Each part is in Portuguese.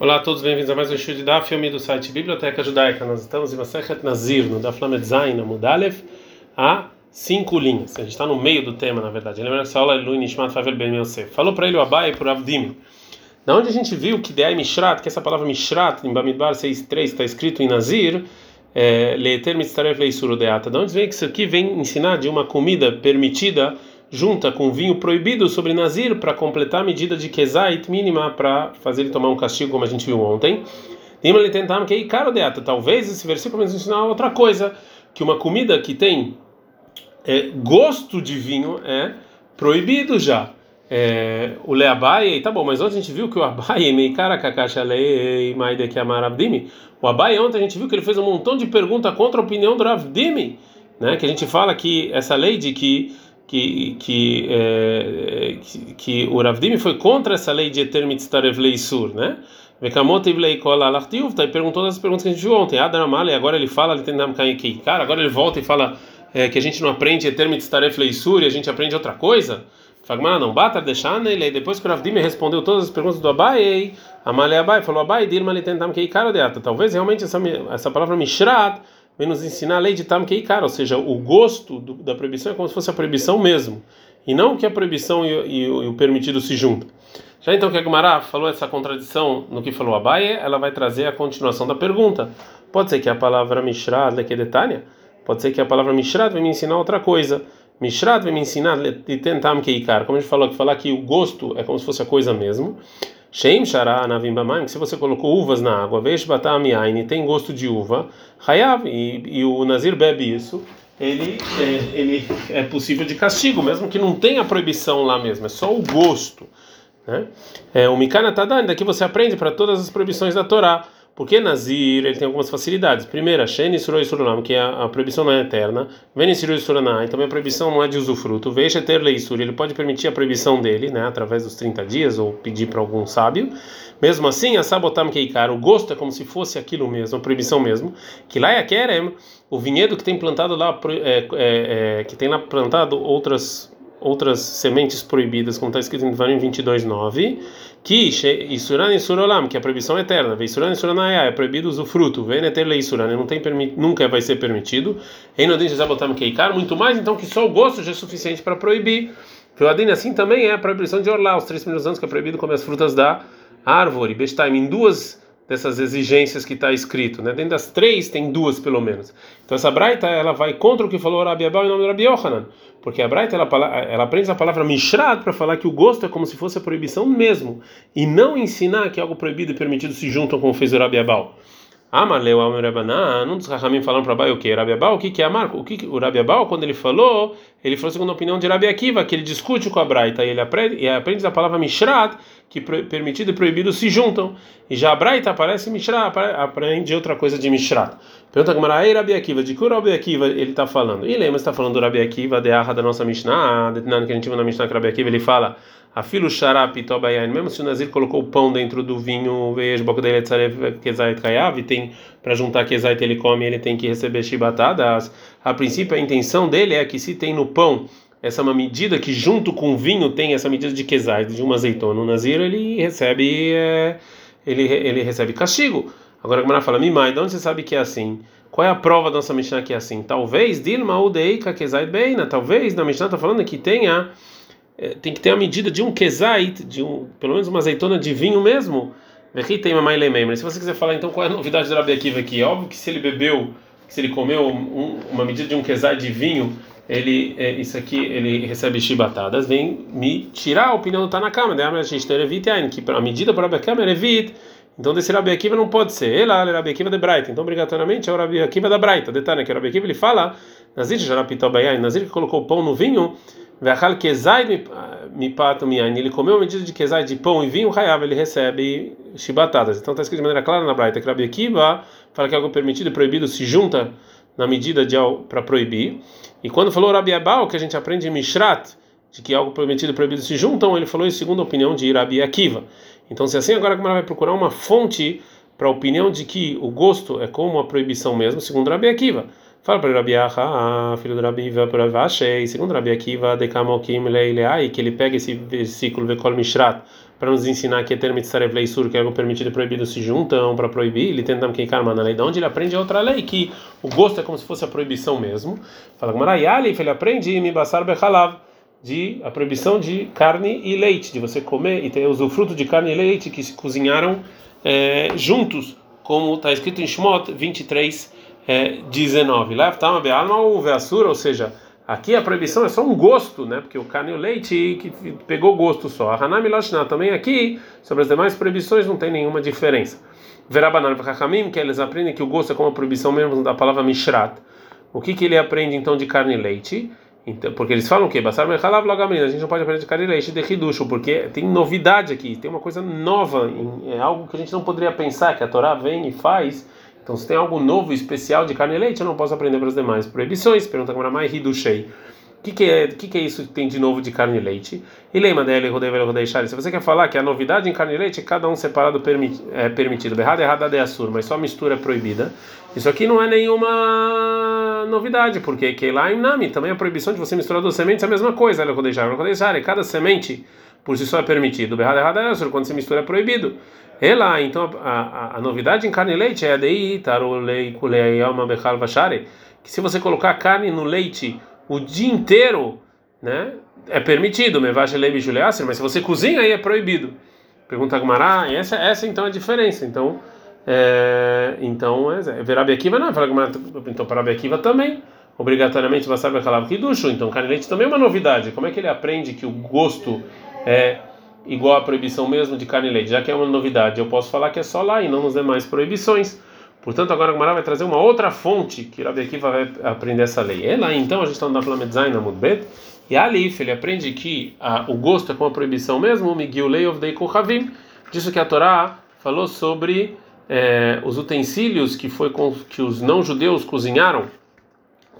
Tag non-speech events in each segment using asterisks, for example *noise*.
Olá a todos, bem-vindos a mais um estudo da filme do site Biblioteca Judaica. Nós estamos em Masechet Nazir, no da Flamed Zain, Mudalev, a cinco linhas. A gente está no meio do tema, na verdade. Lembra essa aula Lui Nishmat Favel Ben Yosef. Falou para ele o Abai por Avdim. Da onde a gente viu que Deai Mishrat, que essa palavra Mishrat, em Bamidbar 6.3, está escrito em Nazir, é, Leeter Mitzaref Leisuro Deata. Da onde vem que isso aqui vem ensinar de uma comida permitida junta com vinho proibido sobre Nazir para completar a medida de Kezait mínima para fazer ele tomar um castigo, como a gente viu ontem. ele tentar que caro deata. Talvez esse versículo nos ensinar outra coisa, que uma comida que tem é, gosto de vinho é proibido já. É, o Leabai, tá bom, mas ontem a gente viu que o Abai, *laughs* Meikara Kakasha Lei Maide que Ravdimi, o Abai ontem a gente viu que ele fez um montão de perguntas contra a opinião do Ravdimi, né? Que a gente fala que essa lei de que que que, é, que, que o Ravdim foi contra essa lei de Eter Mitztarev Leisur, né? Tá? E perguntou as perguntas que a gente viu ontem. Adramale, agora ele fala, ele tem cara, agora ele volta e fala é, que a gente não aprende Eter Mitztarev Leisur e a gente aprende outra coisa. Fagmar não, bata deixando ele. Depois que o Ravdim respondeu todas as perguntas do Abai, Amale Abai falou: Abai, Dilma, ele que cara de Talvez realmente essa, essa palavra Mishrat vem nos ensinar a lei de Tam Keikar, ou seja, o gosto do, da proibição é como se fosse a proibição mesmo, e não que a proibição e, e, e o permitido se juntam. Já então que a Gemara falou essa contradição no que falou Abaye, ela vai trazer a continuação da pergunta. Pode ser que a palavra Mishrat, Lekedetania, pode ser que a palavra Mishrat vai me ensinar outra coisa. Mishrat vai me ensinar de tentar keikar, como a gente falou, que falar que o gosto é como se fosse a coisa mesmo. Sheim Shara Navim Bamaim, se você colocou uvas na água, Veish Batamiain, tem gosto de uva, Hayav, e, e o Nazir bebe isso, ele é, ele é possível de castigo, mesmo que não tenha proibição lá mesmo, é só o gosto. Né? É, o Mikana Tadan, daqui você aprende para todas as proibições da Torá. Porque Nazir ele tem algumas facilidades. Primeira, Sheni Suroi Suranam, que a, a, proibição não é eterna. Veni Suroi Suranai, também a proibição não é de usufruto. Veja ter leisur, ele pode permitir a proibição dele, né, através dos 30 dias, ou pedir para algum sábio. Mesmo assim, a Sabotam Keikar, o gosto é como se fosse aquilo mesmo, a proibição mesmo. Que lá é Kerem, o vinhedo que tem plantado lá, é, é, é, que tem lá plantado outras outras sementes proibidas, como está escrito em Devarim 22:9, que Isuran Isurolam, que é a proibição eterna, Veisuran Isuranaya, é proibido usufruto, Veneter Leisuran, não tem nunca vai ser permitido. Einodin Jabotam Keikar, muito mais então que só o gosto já é suficiente para proibir. Adine assim também é a proibição de orlar, os três primeiros anos que é proibido comer as frutas da árvore, Bestaim, em duas dessas exigências que está escrito, né? Dentro das três tem duas pelo menos. Então essa braita ela vai contra o que falou Rabi Abel em nome do Rabi Yohanan, porque a braita ela, ela aprende a palavra mishrat para falar que o gosto é como se fosse a proibição mesmo e não ensinar que algo proibido e permitido se juntam como fez o Rabi Abel. Amaleu Amarabaná, um dos Rahamim falaram para Abai o que? Rabi Abal, o que, que é Amar? O que, o Rabi Abal, quando ele falou, ele falou segundo a opinião de Rabi Akiva, que ele discute com a Braita e ele aprende, e aprende a palavra Mishrat, que permitido e proibido se juntam. E já a Braita aparece Mishrat, aprende outra coisa de Mishrat. Pergunta como era Rabi Akiva, de que o Rabi Akiva ele está falando? E lembra, está falando do Rabi Akiva, de Arra da nossa Mishnah, que a gente viu na Mishnah que Rabi Akiva ele fala Afilo Sharap Tobayan, mesmo se o Nazir colocou o pão dentro do vinho, veja, boca dele Kezait Kayav, tem para juntar Kezait ele come, ele tem que receber chibatadas. A princípio, a intenção dele é que se tem no pão essa é uma medida que junto com o vinho tem essa medida de Kezait, de uma azeitona. O Nazir ele recebe, é, ele, ele recebe castigo. Agora a Gemara fala, Mimai, de onde você sabe que é assim? Qual é a prova da nossa Mishnah que é assim? Talvez, Dilma Udeika Kezait Beina, talvez na Mishnah está falando que tenha é, tem que ter a medida de um kezait, de um, pelo menos uma azeitona de vinho mesmo. Aqui tem uma mais Se você quiser falar então qual é a novidade do Rabi Akiva aqui, é óbvio que se ele bebeu, se ele comeu um, uma medida de um kezait de vinho, ele é, isso aqui ele recebe chibatadas, vem me tirar a opinião do Tanakama, da a gente que a medida para Rabi Akiva é evit. Então desse Rabi Akiva não pode ser. Ele é Rabi Akiva de Braita. Então obrigatoriamente é o Rabi Akiva da Braita. Detalhe que o Rabi Akiva ele fala, Nazir Jarapitobayan, Nazir que colocou pão no vinho, Ve'achal kezai mipato miain. Ele comeu uma medida de kezai de pão e vinho, raiava, ele recebe chibatadas. Então está escrito de maneira clara na Braita que Rabi Akiva fala que algo permitido e proibido se junta na medida de para proibir. E quando falou Rabi Abal, que a gente aprende em Mishrat, de que algo permitido e proibido se juntam, ele falou isso segundo a opinião de Rabi Akiva. Então, se assim, agora como ela vai procurar uma fonte para a opinião de que o gosto é como a proibição mesmo, segundo Rabi Akiva. Fala para Rabi Aha, filho do Rabi Vavashei, segundo Rabi Akiva, Dekamokim Leileai, que ele pega esse versículo Vekol Mishrat para nos ensinar que é termo de sur, que é algo permitido e proibido, se juntam para proibir, ele tenta que karma na lei, de onde ele aprende outra lei, que o gosto é como se fosse a proibição mesmo. Fala que Marayalif, ele aprende mi basar bechalav, de a proibição de carne e leite, de você comer e ter usufruto de carne e leite que se cozinharam é, juntos, como está escrito em Shmot 23, é, 19. Lá está uma bealma ou veassura, ou seja, Aqui a proibição é só um gosto, né? Porque o carne e o leite que pegou gosto só. A Hanami Loshna também aqui, sobre as demais proibições, não tem nenhuma diferença. Verabanan Vachachamim, que eles aprendem que o gosto é como a proibição mesmo da palavra Mishrat. O que, que ele aprende então de carne e leite? Então, porque eles falam que Basar Mechalav Logamin, a gente não pode aprender de carne e leite de Hidush, porque tem novidade aqui, tem uma coisa nova, é algo que a gente não poderia pensar, que a Torá vem e faz então, se tem algo novo, especial de carne e leite, eu não posso aprender para as demais proibições. Pergunta como mais riduchei. O que, que, é, que, que é isso que tem de novo de carne e leite? E lembra dele, Se você quer falar que a novidade em carne e leite é cada um separado permit, é permitido. Errado, errado é assur, mas só mistura é proibida. Isso aqui não é nenhuma novidade, porque em Nami também a proibição de você misturar duas sementes é a mesma coisa. E cada semente por si só é permitido. Errado, errado é quando se mistura é proibido. Ela, então, a, a, a, novidade em carne e leite é daí, tarulei kulei alma bechal vashare, que se você colocar carne no leite o dia inteiro, né, é permitido, bijuleaser, mas se você cozinha aí é proibido. Pergunta a Gumara, essa, essa então é a diferença. Então, é, então, é, é Verabi Akiva não, então para Akiva também, obrigatoriamente vai saber que ducho, então carne leite também é uma novidade. Como é que ele aprende que o gosto é igual à proibição mesmo de carne e leite, já que é uma novidade, eu posso falar que é só lá e não nos demais proibições. Portanto, agora a Gemara vai trazer uma outra fonte que Rabi Akiva vai aprender essa lei. É lá, então, a gente está no Flamedzain, na Mudbet, e Alif, ele aprende que a, o gosto é com a proibição mesmo, Miguel Lei of Havim, disso que a Torá falou sobre é, os utensílios que, foi com, que os não-judeus cozinharam,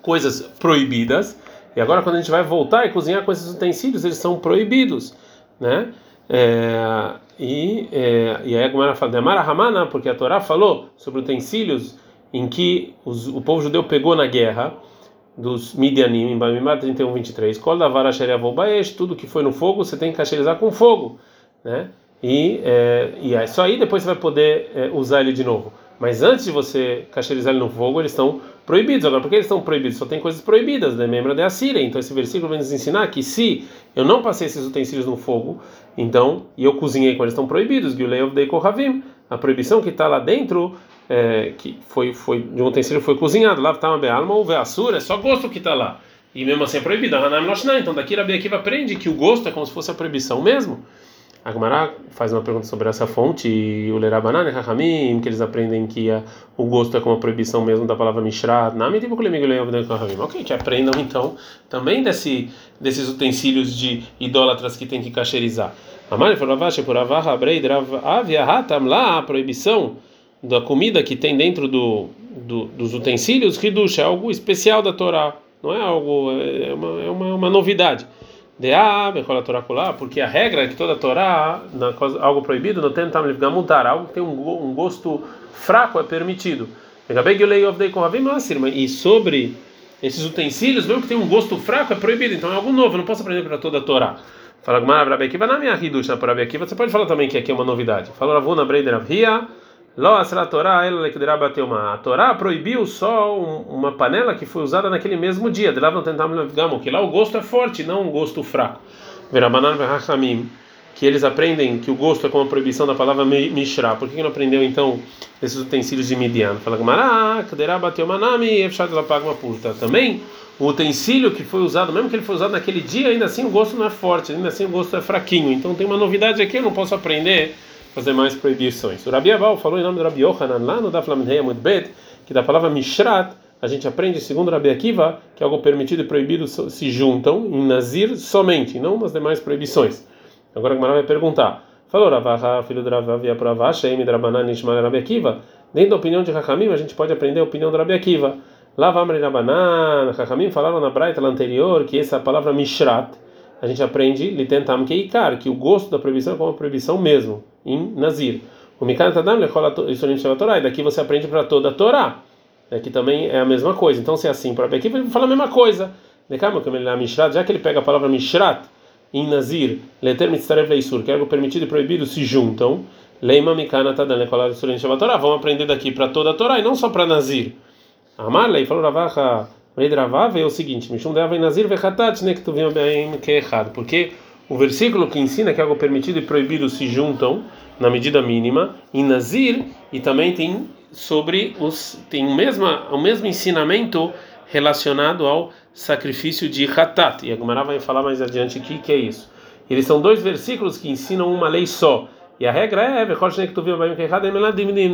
coisas proibidas, e agora quando a gente vai voltar e cozinhar com esses utensílios, eles são proibidos, né? É, e, é, e aí a Gemara fala, Demara Hamana, porque a Torá falou sobre utensílios em que os, o povo judeu pegou na guerra dos Midianim, em Bamimar 31, 23, Kol Davara Baesh, tudo que foi no fogo você tem que cacherizar com fogo, né? E, é, e é só aí depois você vai poder é, usar ele de novo. Mas antes de você cacherizar ele no fogo, eles estão proibidos. Agora, por que eles estão proibidos? Só tem coisas proibidas, né? Membra de Assíria. Então, esse versículo vem nos ensinar que se eu não passei esses utensílios no fogo, então, e eu cozinhei quando eles estão proibidos, Deikohavim, a proibição que está lá dentro, é, que foi, foi de um utensílio foi cozinhado, lá está uma bealma ou veassura, é só gosto que está lá. E mesmo assim é proibido. Então, daqui Rabi Akiva aprende que o gosto é como se fosse a proibição mesmo. A Gemara faz uma pergunta sobre essa fonte, e o Lerabanan, Rahamim, que eles aprendem que a, o gosto é como a proibição mesmo da palavra Mishrat, tipo Ok, que aprendam então também desse, desses utensílios de idólatras que tem que cacherizar. lá a proibição da comida que tem dentro do, do, dos utensílios, Hidush, é algo especial da Torá, não é algo, é uma, é uma, uma novidade. Deá, Bechola Torá Kulá, porque a regra é que toda Torá, na, algo proibido, não tenta mudar, algo que tem um, gosto fraco é permitido. E sobre esses utensílios, mesmo que tem um gosto fraco, é proibido. Então é algo novo, não posso aprender para toda a Torá. Fala Gmar Rabi Akiva, na minha Hidush, na Rabi Akiva, você pode falar também que aqui é uma novidade. Fala Ravuna Breider Avia. A Torá proibiu só uma panela que foi usada naquele mesmo dia. De lá não tentamos que lá o gosto é forte, não um gosto fraco. Que eles aprendem que o gosto é como a proibição da palavra mishra. Por que não aprendeu então esses utensílios de Midian? Fala Gamara, bateu manami, efshat lapagma purta. Também o utensílio que foi usado, mesmo que ele foi usado naquele dia, ainda assim o gosto não é forte, ainda assim o gosto é fraquinho. Então tem uma novidade aqui, eu não posso aprender fazer mais proibições. O Rabi Aval falou em nome do Rabi Yohanan lá no Daf Lamdei Bet, que da palavra Mishrat, a gente aprende, segundo Rabi Akiva, que algo permitido e proibido se juntam em Nazir somente, não nas demais proibições. Agora a Gemara vai perguntar. Falou Ravaha, filho do Ravavia Pravá, Sheim Drabanan Nishmal Rabi Akiva. Dentro da opinião de Hakamim, a gente pode aprender a opinião do Rabi Akiva. Lá Vamri Rabanan, Hakamim falaram na Braita anterior que essa palavra Mishrat, a gente aprende Litentam Keikar, que o gosto da proibição é como a proibição mesmo em Nazir. O Mikan Tadam isso chama Torá, e daqui você aprende para toda a Torá. Aqui também é a mesma coisa. Então, se é assim, para aqui vai falar a mesma coisa. Já que ele pega a palavra Mishrat em Nazir, leter mitzaref leisur, que é algo permitido e proibido, se juntam, leima mikana kolad surin Torá. Vamos aprender daqui para toda a Torá e não só para Nazir. Amar lei falou Ravacha, Rei Ravav é o seguinte: Mishum deva Nazir vechatat bem que é errado, porque o versículo que ensina que algo permitido e proibido se juntam na medida mínima em Nazir e também tem sobre os tem o mesmo o mesmo ensinamento relacionado ao sacrifício de Hatat. E a vai falar mais adiante aqui que é isso. Eles são dois versículos que ensinam uma lei só. E a regra é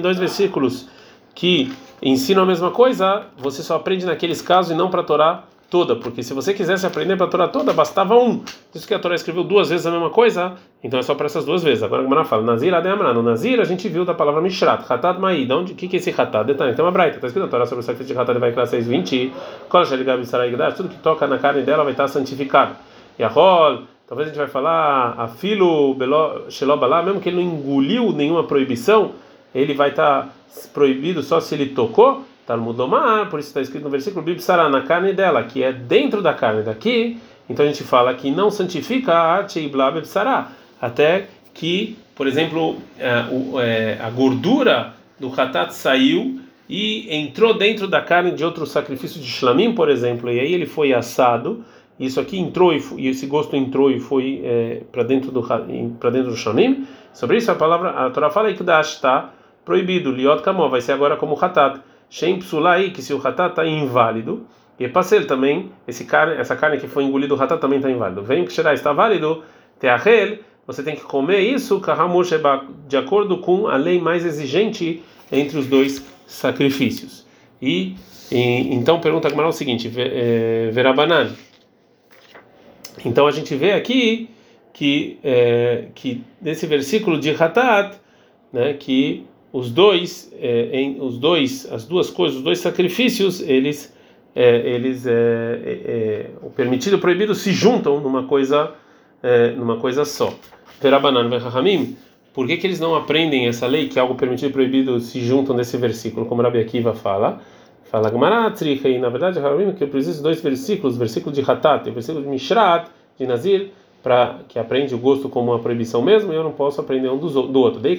dois versículos que ensinam a mesma coisa, você só aprende naqueles casos e não para a Torá toda, porque se você quisesse aprender para a Torá toda, bastava um. Isso que a Torá escreveu duas vezes a mesma coisa, então é só para essas duas vezes. Agora a Gemara fala, Nazir Ademra, no Nazir a gente viu da palavra Mishrat, Hatat Ma'i, onde, o que, que é esse Hatat? Detalhe, tem uma braita, está escrito na Torá sobre o sacrifício de Hatat, vai classe 620, tudo que toca na carne dela vai estar santificado. E a Rol, talvez a gente vai falar, a filo Shelobalá, mesmo que ele não engoliu nenhuma proibição, ele vai estar proibido só se ele tocou, Talmud Omar, por isso está escrito no versículo Bibsará, na carne dela, que é dentro da carne daqui, então a gente fala que não santifica a arte e blá Bibsará, até que, por exemplo, a, é, a gordura do Hatat saiu e entrou dentro da carne de outro sacrifício de Shlamim, por exemplo, e aí ele foi assado, isso aqui entrou e, e esse gosto entrou e foi é, para dentro do para dentro do Shlamim. Sobre isso a palavra a Torá fala que Dash está proibido, liot kamó, vai ser agora como Hatat. Shem psulai, que se o hatat está inválido, e pasel também, esse carne, essa carne que foi engolida, o hatat também está inválido. Vem que está válido, teahel, você tem que comer isso, de acordo com a lei mais exigente entre os dois sacrifícios. E, e então pergunta a o seguinte, é, Verabanan. Então a gente vê aqui que é, que nesse versículo de Hatat, né, que os dois, é, em, os dois, as duas coisas, os dois sacrifícios, eles, é, eles, é, é, o permitido e o proibido se juntam numa coisa, numa coisa só. Verabanan ve'chachamim, por que, que eles não aprendem essa lei que algo permitido e proibido se juntam nesse versículo, como Rabi Akiva fala? Fala Gemaratricha, e na verdade, que eu preciso de dois versículos, versículo de Hatat e versículo de Mishrat, de Nazir, para que aprende o gosto como uma proibição mesmo, eu não posso aprender um do, do outro. Dei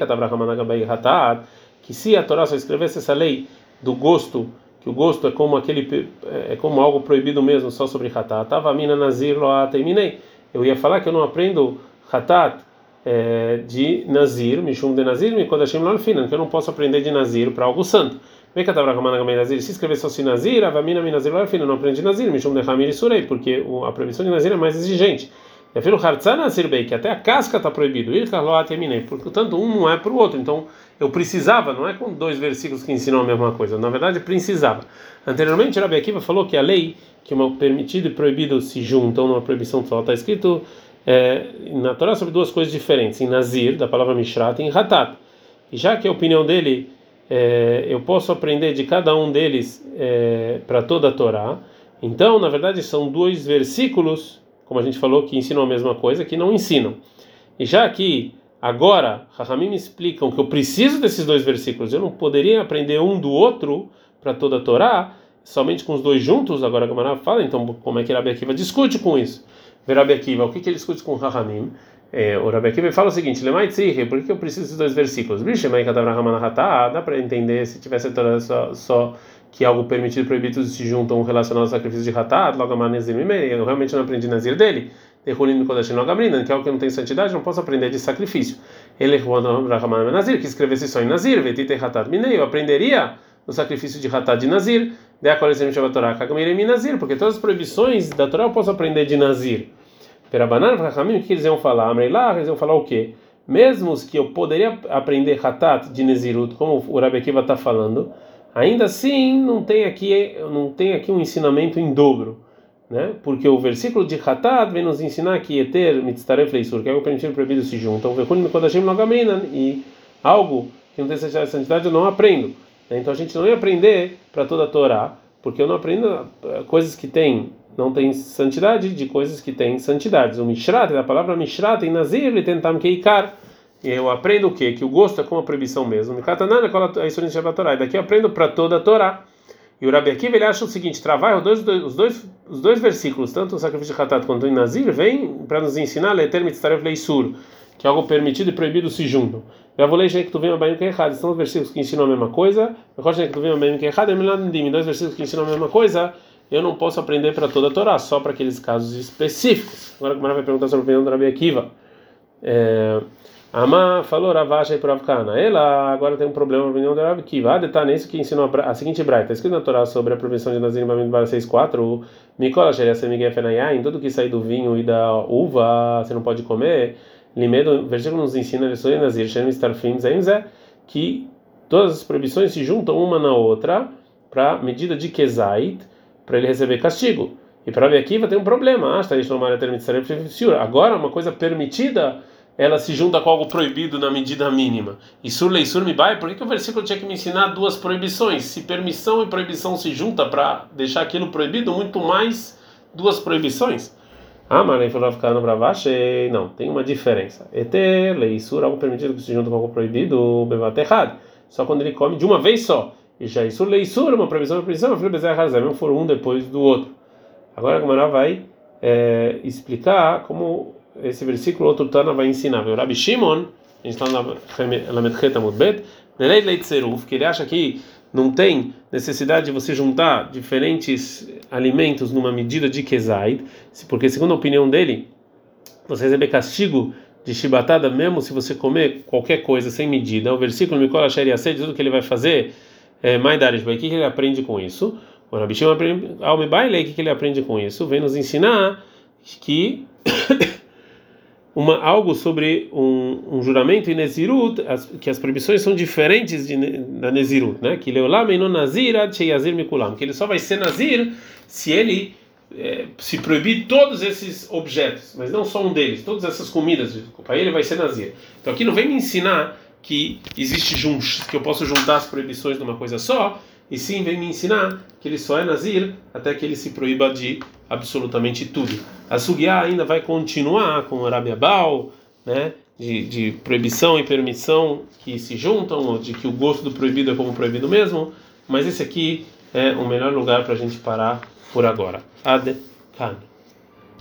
que se a Torá só escrevesse essa lei do gosto, que o gosto é como aquele é como algo proibido mesmo só sobre hatat, tava mina nazir lo terminei. Eu ia falar que eu não aprendo hatat é, de nazir, mishum de nazir, me kodashim lo que eu não posso aprender de nazir para algo santo. Se escrever só se nazir, avamina minazir lo não aprende nazir, mishum de hamir surei, porque a proibição de nazir é mais exigente. Filho hartzana sirbei, que até a casca está proibido. Portanto, um não é para o outro. Então, eu precisava, não é com dois versículos que ensinam a mesma coisa. Na verdade, precisava. Anteriormente, Rabi Akiva falou que a lei, que uma permitido e proibido se juntam numa proibição só, está escrito é, na Torá sobre duas coisas diferentes. Em Nazir, da palavra Mishrat, e em Hatat. E já que a opinião dele, é, eu posso aprender de cada um deles é, para toda a Torá. Então, na verdade, são dois versículos como a gente falou, que ensinam a mesma coisa, que não ensinam. E já que agora, Rahamim me explicam que eu preciso desses dois versículos, eu não poderia aprender um do outro para toda a Torá, somente com os dois juntos, agora a fala, então como é que Rabi Akiva discute com isso? Rabi Akiva, o que, que ele discute com Rahamim? É, o Rabi Akiva fala o seguinte: por que eu preciso desses dois versículos? Dá para entender se tivesse só, só que algo permitido proibido se juntam relacionados ao sacrifício de Hatat, logo a eu realmente não aprendi Nazir dele, Derrulim Kodashin Logamrinan, que é algo que não tem santidade, não posso aprender de sacrifício. Ele é Nazir, que escrevesse só em Nazir, Vetite Hatat Minei, eu aprenderia no sacrifício de Hatat de Nazir, de Akolesim Torá, Kagamirem Nazir, porque todas as proibições da Torá eu posso aprender de Nazir. Perabanan, Rahamim, o que eles iam falar? Amreilá, eles iam falar o quê? Mesmo que eu poderia aprender Hatat de Nezirut, como o Rabi Akiva está falando, Ainda assim, não tem aqui, não tem aqui um ensinamento em dobro, né? Porque o versículo de Hatat vem nos ensinar que Eter mitzaref leisur, que é o permitido proibido se juntam, vekunim kodashim logaminan, e algo que não tem santidade eu não aprendo. Né? Então a gente não ia aprender para toda a Torá, porque eu não aprendo eh, coisas que têm não tem santidade de coisas que têm santidades. O Mishrat, a palavra Mishrat em Nazir, ele tentam keikar eu aprendo o quê? Que o gosto é como a proibição mesmo. E daqui eu aprendo para toda a Torá. E o Rabi Akiva ele acha o seguinte: trabalha os dois, os dois, os dois versículos, tanto o sacrifício de Hatat quanto o Nazir, vem para nos ensinar Leter que é algo permitido e proibido se juntam. Eu vou ler que tu vem a bem que errado. São os versículos que ensinam a mesma coisa. Que tu vem a bem que é errado. Dois versículos que ensinam a mesma coisa. Eu não posso aprender para toda a Torá, só para aqueles casos específicos. Agora, como vai perguntar sobre a opinião do Rabi Akiva. É, Ama falou Ravacha e Pravkana. Ela agora tem um problema na opinião do Rabi Akiva. Ah, detalhe nisso que ensinou a, a seguinte braita. Está escrito na Torá sobre a proibição de Nazir Bamidbar 6.4. Mikola Sheria Miguel. Em tudo que sai do vinho e da uva, você não pode comer. Limedo, o versículo nos ensina Nazir Shem Starfim Zé que todas as proibições se juntam uma na outra para medida de Kezait para ele receber castigo. E para Rabi Akiva tem um problema. Ah, Agora, uma coisa permitida, ela se junta com algo proibido na medida mínima. E sur leisur mi bai, por que, que o versículo tinha que me ensinar duas proibições? Se permissão e proibição se juntam para deixar aquilo proibido, muito mais duas proibições. Ah, ele falou ficar no bravache. Não, tem uma diferença. Ete, leisur, algo permitido que se junta com algo proibido, bevate errado. Só quando ele come de uma vez só. E já isso leisura, uma previsão, uma falei bezerra razão, não for um depois do outro. Agora a Gemara vai é, explicar como esse versículo outro Tana vai ensinar. O Rabi Shimon, a gente está na Medcheta Mudbet, que ele acha que não tem necessidade de você juntar diferentes alimentos numa medida de Kezaid, porque segundo a opinião dele, você receber castigo de chibatada mesmo se você comer qualquer coisa sem medida. O versículo Mikola Sheriasei diz tudo que ele vai fazer é, o que ele aprende com isso? O Rabi Shimon o que ele aprende com isso? Vem nos ensinar que uma, algo sobre um, um juramento em Nezirut, as, que as proibições são diferentes de, da Nezirut, né? Que Leolam não Nazira Cheyazir Mikulam, que ele só vai ser Nazir se ele é, se proibir todos esses objetos, mas não só um deles, todas essas comidas, para ele vai ser Nazir. Então aqui não vem me ensinar que existe juntos, que eu posso juntar as proibições de uma coisa só, e sim vem me ensinar que ele só é nazir até que ele se proíba de absolutamente tudo. A Sugiá ainda vai continuar com o Arabiabal, né, de, de proibição e permissão que se juntam, ou de que o gosto do proibido é como proibido mesmo, mas esse aqui é o melhor lugar para a gente parar por agora. Ade Kan.